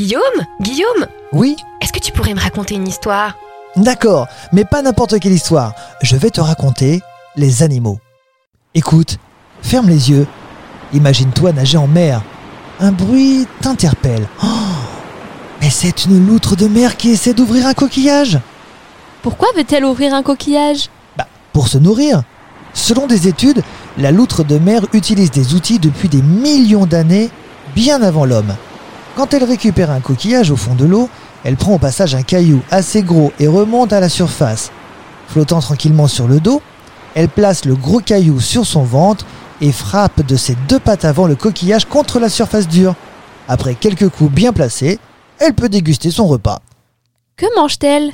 Guillaume Guillaume Oui Est-ce que tu pourrais me raconter une histoire? D'accord, mais pas n'importe quelle histoire. Je vais te raconter les animaux. Écoute, ferme les yeux. Imagine-toi nager en mer. Un bruit t'interpelle. Oh mais c'est une loutre de mer qui essaie d'ouvrir un coquillage. Pourquoi veut-elle ouvrir un coquillage? Bah, pour se nourrir. Selon des études, la loutre de mer utilise des outils depuis des millions d'années, bien avant l'homme. Quand elle récupère un coquillage au fond de l'eau, elle prend au passage un caillou assez gros et remonte à la surface. Flottant tranquillement sur le dos, elle place le gros caillou sur son ventre et frappe de ses deux pattes avant le coquillage contre la surface dure. Après quelques coups bien placés, elle peut déguster son repas. Que mange-t-elle?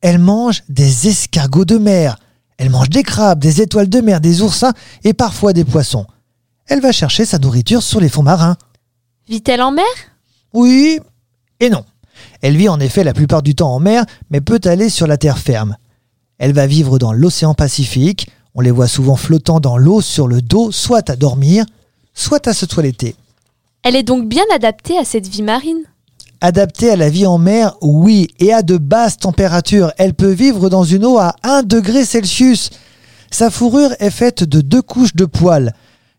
Elle mange des escargots de mer. Elle mange des crabes, des étoiles de mer, des oursins et parfois des poissons. Elle va chercher sa nourriture sur les fonds marins. Vit-elle en mer? Oui et non. Elle vit en effet la plupart du temps en mer, mais peut aller sur la terre ferme. Elle va vivre dans l'océan Pacifique. On les voit souvent flottant dans l'eau sur le dos, soit à dormir, soit à se toiletter. Elle est donc bien adaptée à cette vie marine. Adaptée à la vie en mer, oui, et à de basses températures. Elle peut vivre dans une eau à 1 degré Celsius. Sa fourrure est faite de deux couches de poils.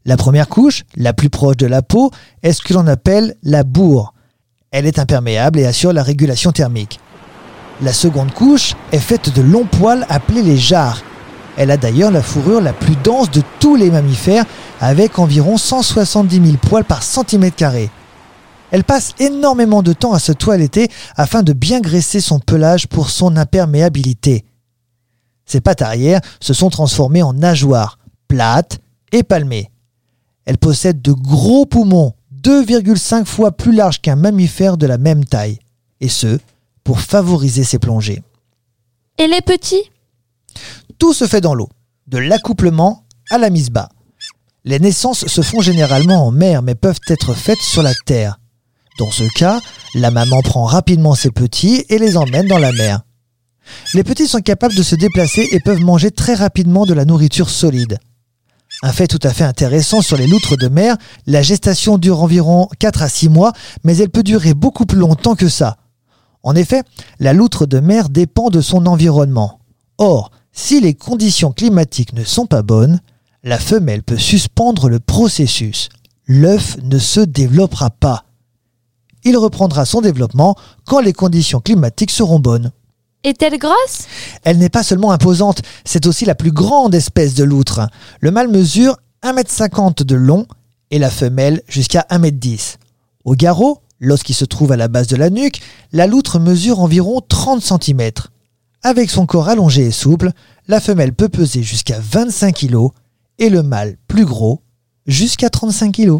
La première couche, la plus proche de la peau, est ce que l'on appelle la bourre. Elle est imperméable et assure la régulation thermique. La seconde couche est faite de longs poils appelés les jarres. Elle a d'ailleurs la fourrure la plus dense de tous les mammifères, avec environ 170 000 poils par centimètre carré. Elle passe énormément de temps à se toiletter afin de bien graisser son pelage pour son imperméabilité. Ses pattes arrière se sont transformées en nageoires, plates et palmées. Elle possède de gros poumons, 2,5 fois plus larges qu'un mammifère de la même taille, et ce, pour favoriser ses plongées. Et les petits? Tout se fait dans l'eau, de l'accouplement à la mise bas. Les naissances se font généralement en mer mais peuvent être faites sur la terre. Dans ce cas, la maman prend rapidement ses petits et les emmène dans la mer. Les petits sont capables de se déplacer et peuvent manger très rapidement de la nourriture solide. Un fait tout à fait intéressant sur les loutres de mer, la gestation dure environ 4 à 6 mois, mais elle peut durer beaucoup plus longtemps que ça. En effet, la loutre de mer dépend de son environnement. Or, si les conditions climatiques ne sont pas bonnes, la femelle peut suspendre le processus. L'œuf ne se développera pas il reprendra son développement quand les conditions climatiques seront bonnes. Est-elle grosse? Elle n'est pas seulement imposante, c'est aussi la plus grande espèce de loutre. Le mâle mesure 1,50 m de long et la femelle jusqu'à 1,10 m. Au garrot, lorsqu'il se trouve à la base de la nuque, la loutre mesure environ 30 cm. Avec son corps allongé et souple, la femelle peut peser jusqu'à 25 kg et le mâle plus gros jusqu'à 35 kg.